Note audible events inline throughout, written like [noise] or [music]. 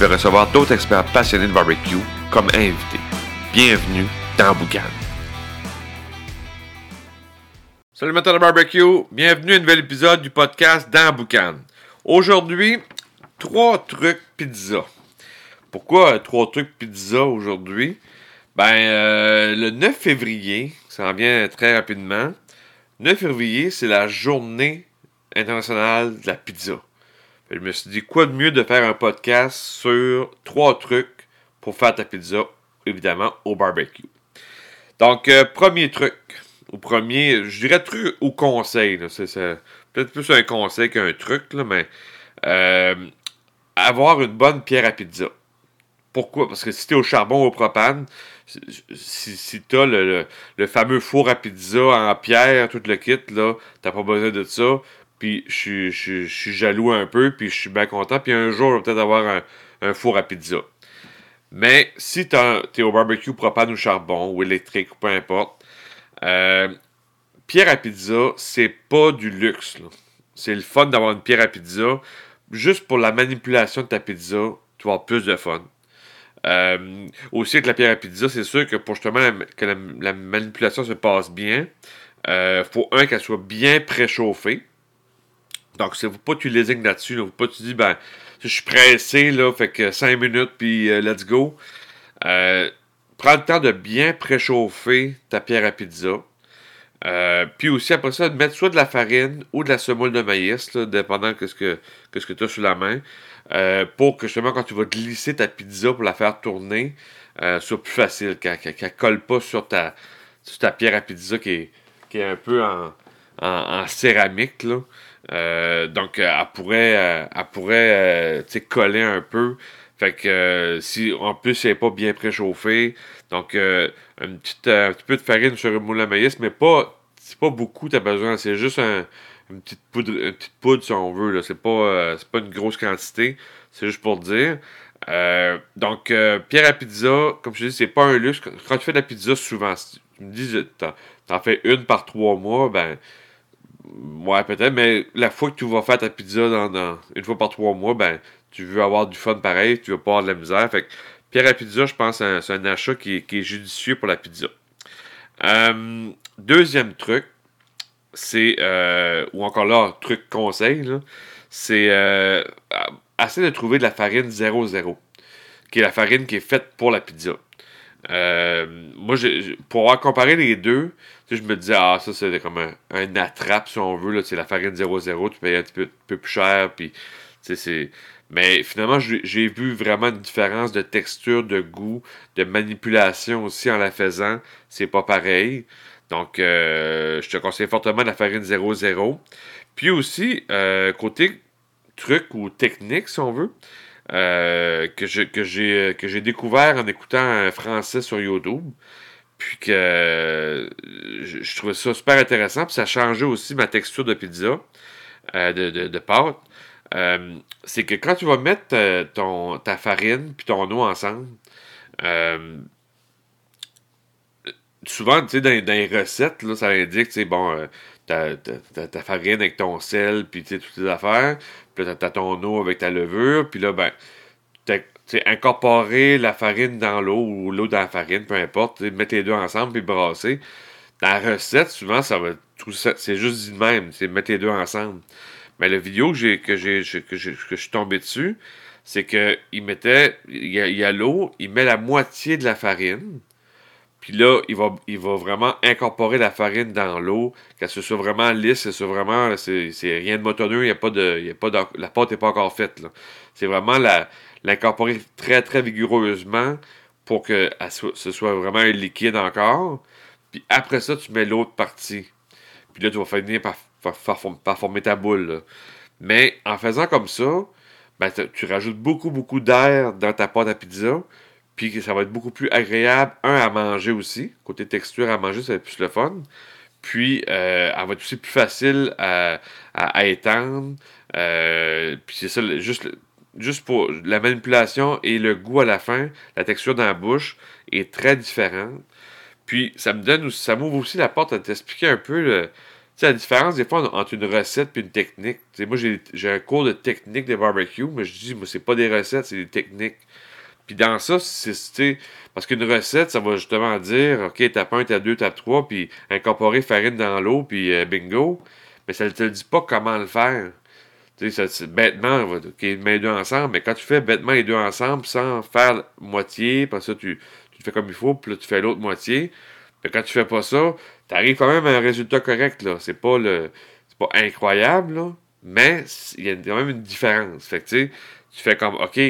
vais recevoir d'autres experts passionnés de barbecue comme invités. Bienvenue dans Boucan. Salut amateurs de barbecue, bienvenue à un nouvel épisode du podcast dans Boucan. Aujourd'hui, trois trucs pizza. Pourquoi euh, trois trucs pizza aujourd'hui? Ben, euh, le 9 février, ça en vient très rapidement. 9 février, c'est la journée internationale de la pizza. Je me suis dit, quoi de mieux de faire un podcast sur trois trucs pour faire ta pizza, évidemment, au barbecue? Donc, euh, premier truc, ou premier, je dirais truc ou conseil, c'est peut-être plus un conseil qu'un truc, là, mais euh, avoir une bonne pierre à pizza. Pourquoi? Parce que si tu es au charbon ou au propane, si, si tu as le, le, fameux four à pizza en pierre, tout le kit, là, t'as pas besoin de ça. Puis je, suis jaloux un peu, puis je suis bien content. Puis un jour, je vais peut-être avoir un, four à pizza. Mais si tu es au barbecue propane ou charbon, ou électrique, ou peu importe, euh, pierre à pizza, c'est pas du luxe. C'est le fun d'avoir une pierre à pizza. Juste pour la manipulation de ta pizza, tu vas avoir plus de fun. Euh, aussi avec la pierre à pizza, c'est sûr que pour justement que la, manipulation se passe bien, il euh, faut un qu'elle soit bien préchauffée. Donc, c'est pas tu lésignes là-dessus. Là, pas tu dis, ben, je suis pressé, là, fait que 5 minutes, puis euh, let's go. Euh, prends le temps de bien préchauffer ta pierre à pizza. Euh, puis aussi, après ça, de mettre soit de la farine ou de la semoule de maïs, là, dépendant de ce que, que, que tu as sous la main, pour que justement, quand tu vas glisser ta pizza pour la faire tourner, soit plus facile, qu'elle ne colle pas sur ta, sur ta pierre à pizza qui est, qui est un peu en, en, en céramique. Là. Euh, donc, euh, elle pourrait, euh, elle pourrait coller un peu. Fait que si en plus elle n'est pas bien préchauffée, donc un, petit, peu de farine sur une moule à maïs, mais pas c'est pas beaucoup tu as besoin, c'est juste une petite poudre, une petite poudre si on veut. C'est pas, pas une grosse quantité. C'est juste pour dire. donc, pierre à pizza, comme je dis, c'est pas un luxe. Quand tu fais de la pizza, souvent, si tu me dis, t'en fais une par trois mois, ben, Ouais, peut-être, mais la fois que tu vas faire ta pizza dans, une fois par trois mois, ben, tu veux avoir du fun pareil, tu veux pas avoir de la misère. Fait que Pierre à pizza, je pense, c'est un, achat qui, est judicieux pour la pizza. Euh, deuxième truc, c'est, euh, ou encore là, truc conseil, c'est euh, essayer de trouver de la farine 0,0, qui est la farine qui est faite pour la pizza. Moi, pour avoir comparé les deux, je me disais, ah, ça, c'est comme un, attrape, si on veut. C'est la farine 0,0, tu payes un petit peu, plus cher. Puis. Mais finalement, j'ai vu vraiment une différence de texture, de goût, de manipulation aussi en la faisant. C'est pas pareil. Donc, euh, je te conseille fortement la farine 0,0. Puis aussi, euh, côté truc ou technique, si on veut, euh, que j'ai découvert en écoutant un français sur YouTube. Puis que euh, je, trouvais ça super intéressant. Puis ça changeait aussi ma texture de pizza, euh, de, pâte. Euh, c'est que quand tu vas mettre ton, ta farine puis ton eau ensemble, souvent, tu sais, dans, les recettes, là, ça indique, tu sais, bon, ta, farine avec ton sel, puis tu sais, toutes tes affaires. Puis là, t'as ton eau avec ta levure. Puis là, ben, c'est incorporer la farine dans l'eau ou l'eau dans la farine, peu importe, mettre les deux ensemble puis brasser. Dans la recette, souvent, ça va tout c'est juste dit de même, c'est mettre les deux ensemble. Mais la vidéo que j'ai que j'ai que, je suis tombé dessus, c'est que il mettait il y a, l'eau, il met la moitié de la farine. Puis là, il va, vraiment incorporer la farine dans l'eau, qu'elle se soit vraiment lisse, c'est vraiment, c'est rien de motonneux, y a pas de, y a pas la pâte n'est pas encore faite. C'est vraiment l'incorporer très, très vigoureusement pour que ce soit vraiment un liquide encore. Puis après ça, tu mets l'autre partie. Puis là, tu vas finir par, par, former ta boule. Mais en faisant comme ça, ben, tu rajoutes beaucoup, beaucoup d'air dans ta pâte à pizza. Puis ça va être beaucoup plus agréable, un, à manger aussi. Côté texture à manger, ça va être plus le fun. Puis, euh, elle va être aussi plus facile à, à, étendre. Euh, puis c'est ça, juste, juste pour la manipulation et le goût à la fin, la texture dans la bouche est très différente. Puis, ça me donne ça m'ouvre aussi la porte à t'expliquer un peu la différence des fois entre une recette et une technique. moi, j'ai un cours de technique de barbecue, mais je dis, moi, c'est pas des recettes, c'est des techniques. Puis dans ça, c'est. Parce qu'une recette, ça va justement dire, OK, étape 1, étape 2, étape 3, puis incorporer farine dans l'eau, puis euh, bingo. Mais ça ne te dit pas comment le faire. Tu sais, bêtement, OK, mets les deux ensemble, mais quand tu fais bêtement les deux ensemble sans faire moitié, parce ça, tu, tu fais comme il faut, puis là, tu fais l'autre moitié. Mais quand tu fais pas ça, tu arrives quand même à un résultat correct, là. C'est pas le. C'est pas incroyable, là. Mais il y a quand même une différence. Que, tu fais comme, OK,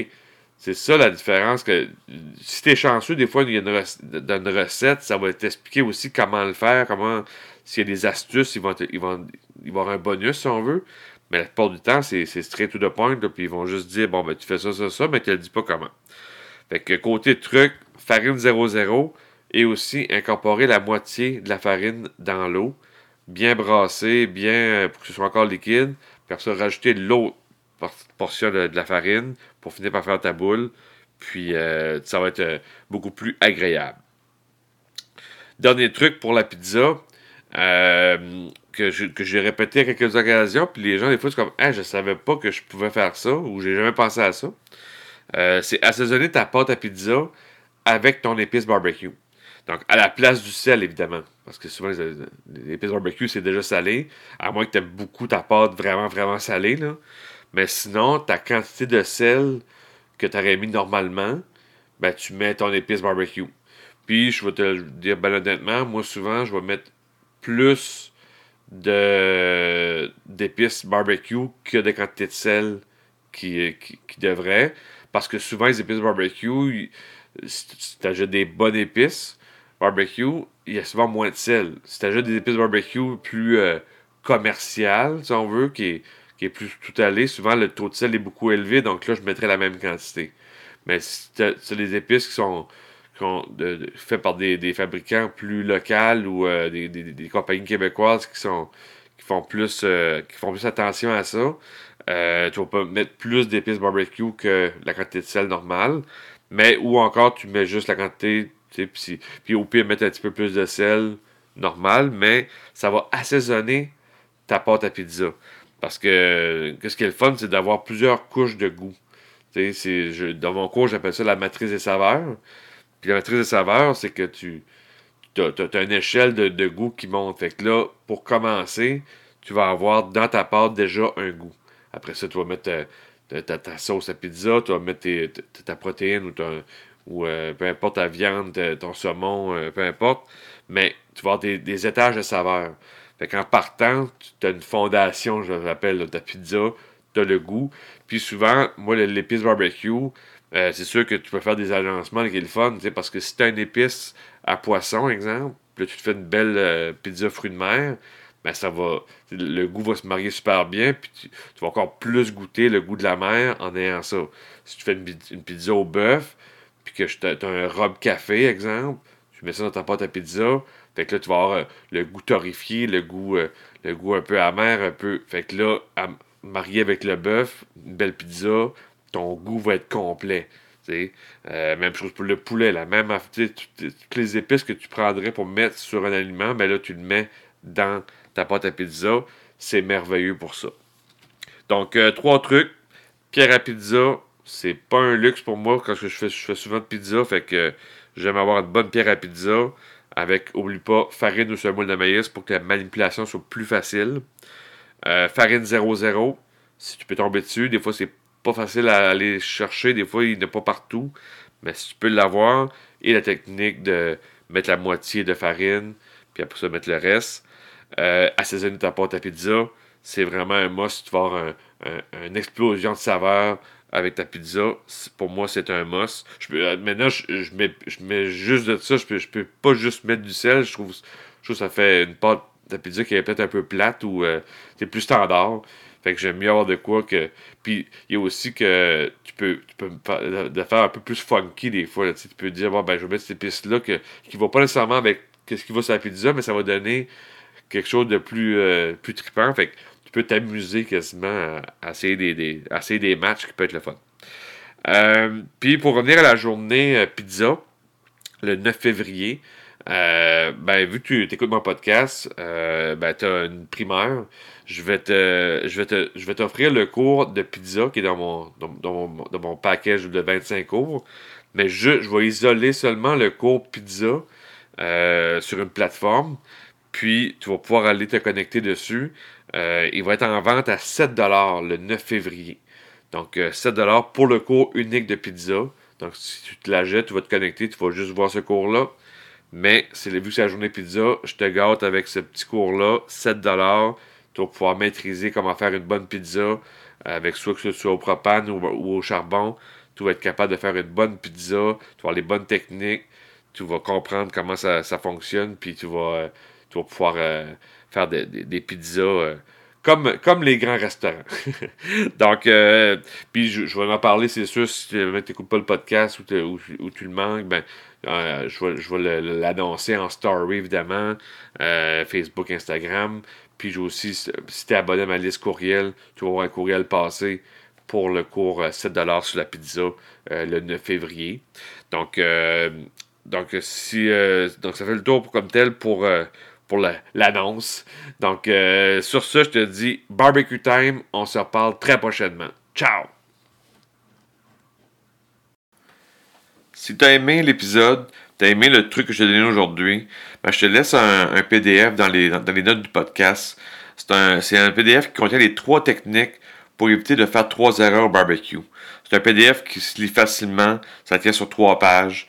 c'est ça la différence. que Si tu es chanceux, des fois, il y a une dans une recette, ça va t'expliquer aussi comment le faire, comment. S'il y a des astuces, ils vont, avoir un bonus si on veut. Mais la plupart du temps, c'est straight to the point, puis ils vont juste dire bon, ben tu fais ça, ça, ça, mais tu ne dis pas comment. Fait côté truc, farine 0,0 et aussi incorporer la moitié de la farine dans l'eau, bien brasser, bien pour que ce soit encore liquide, puis après ça, rajouter portion de, la farine pour finir par faire ta boule. Puis euh, ça va être euh, beaucoup plus agréable. Dernier truc pour la pizza, euh, que j'ai répété à quelques occasions, puis les gens, des fois, c'est comme Ah, je savais pas que je pouvais faire ça, ou j'ai jamais pensé à ça. c'est assaisonner ta pâte à pizza avec ton épice barbecue. Donc, à la place du sel, évidemment. Parce que souvent, l'épice barbecue, c'est déjà salé. À moins que tu aimes beaucoup ta pâte vraiment, vraiment salée. Là. Mais sinon, ta quantité de sel que tu aurais mis normalement, ben, tu mets ton épice barbecue. Puis, je vais te dire ben honnêtement, moi, souvent, je vais mettre plus d'épices barbecue que de quantité de sel qui, qui, devrait. Parce que souvent, les épices barbecue, si tu ajoutes des bonnes épices barbecue, il y a souvent moins de sel. Si tu ajoutes des épices barbecue plus euh, commerciales, si on veut, qui est qui est plus tout allé, souvent le taux de sel est beaucoup élevé, donc là, je mettrais la même quantité. Mais si c'est des épices qui sont, faites par des, fabricants plus locaux ou euh, des, compagnies québécoises qui sont qui font plus euh, qui font plus attention à ça, euh, tu vas pas mettre plus d'épices barbecue que la quantité de sel normale. Mais ou encore tu mets juste la quantité, puis au pire mettre un petit peu plus de sel normal, mais ça va assaisonner ta pâte à pizza. Parce que ce qui est le fun, c'est d'avoir plusieurs couches de goût. Dans mon cours, j'appelle ça la matrice des saveurs. Puis la matrice des saveurs, c'est que tu as, une échelle de, goût qui monte. Fait que là, pour commencer, tu vas avoir dans ta pâte déjà un goût. Après ça, tu vas mettre ta, sauce à pizza, tu vas mettre ta protéine ou, ou euh, peu importe ta viande, ton saumon, euh, peu importe. Mais tu vas avoir des, des étages de saveurs. Fait qu'en partant, tu as une fondation, je l'appelle, ta pizza, tu as le goût. Puis souvent, moi, l'épice barbecue, euh, c'est sûr que tu peux faire des agencements qui est le fun, parce que si tu as une épice à poisson, exemple, puis là, tu te fais une belle euh, pizza fruits de mer, ben ça va, le goût va se marier super bien, puis tu, vas encore plus goûter le goût de la mer en ayant ça. Si tu fais une, pizza au bœuf, puis que tu as un robe café, exemple, tu mets ça dans ta pâte à pizza, fait que là, tu vas avoir euh, le goût torréfié, le goût, euh, le goût un peu amer, un peu. Fait que là, marié avec le bœuf, une belle pizza, ton goût va être complet. Euh, même chose pour le poulet, la même toutes, les épices que tu prendrais pour mettre sur un aliment, mais ben là, tu le mets dans ta pâte à pizza. C'est merveilleux pour ça. Donc, trois trucs. Pierre à pizza, c'est pas un luxe pour moi quand je fais, je fais souvent de pizza. Fait que j'aime avoir une bonne pierre à pizza avec, oublie pas, farine ou semoule de maïs pour que la manipulation soit plus facile. Euh, farine 00, si tu peux tomber dessus, des fois c'est pas facile à aller chercher, des fois il n'est pas partout, mais si tu peux l'avoir, et la technique de mettre la moitié de farine, puis après ça mettre le reste. Euh, assaisonner ta pâte à pizza, c'est vraiment un must, tu vas une explosion de saveurs avec ta pizza, pour moi, c'est un must. Je peux, euh, maintenant, je, mets, je mets juste de ça. Je peux, je peux pas juste mettre du sel. Je trouve, je trouve que ça fait une pâte de pizza qui est peut-être un peu plate ou euh, c'est plus standard. Fait que j'aime mieux avoir de quoi que. Puis il y a aussi que tu peux, tu peux de faire un peu plus funky des fois. tu peux dire, bon, ben, je vais mettre ces pistes-là que, qui vont pas nécessairement avec ce qui va sur la pizza, mais ça va donner quelque chose de plus, euh, plus trippant. Fait que tu peux t'amuser quasiment à, essayer, des, des, des matchs qui peuvent être le fun. Euh, puis pour revenir à la journée euh, pizza, le 9 février, euh, ben, vu que tu écoutes mon podcast, ben, tu as une primeur. Je vais t'offrir le cours de pizza qui est dans mon, dans, mon, package de 25 cours. Mais je, je vais isoler seulement le cours pizza sur une plateforme. Puis, tu vas pouvoir aller te connecter dessus. Il va être en vente à 7 le 9 février. Donc, 7 euh, pour le cours unique de pizza. Donc, si tu te la jettes, tu vas te connecter, tu vas juste voir ce cours-là. Mais vu que c'est la journée pizza, je te gâte avec ce petit cours-là, 7 Tu vas pouvoir maîtriser comment faire une bonne pizza avec soit que ce soit au propane ou, au charbon. Tu vas être capable de faire une bonne pizza, tu vas avoir les bonnes techniques, tu vas comprendre comment ça, fonctionne, puis tu vas, euh, tu vas pouvoir euh, faire des, pizzas comme, comme les grands restaurants. [laughs] Donc, euh, puis je, vais en parler, c'est sûr, si tu n'écoutes pas le podcast ou, ou, tu le manques, ben, euh, je vais, je l'annoncer en story, évidemment, euh, Facebook, Instagram. Puis je aussi, si tu es abonné à ma liste courriel, tu vas avoir un courriel passé pour le cours 7$ sur la pizza le 9 février. Donc, donc, si, donc ça fait le tour comme tel pour pour l'annonce. Donc, euh, sur ce, je te dis barbecue time. On se reparle très prochainement. Ciao! Si tu as aimé l'épisode, tu as aimé le truc que je t'ai donné aujourd'hui, ben, je te laisse un, PDF dans les, dans les, notes du podcast. C'est un, un, PDF qui contient les trois techniques pour éviter de faire trois erreurs au barbecue. C'est un PDF qui se lit facilement, ça tient sur trois pages.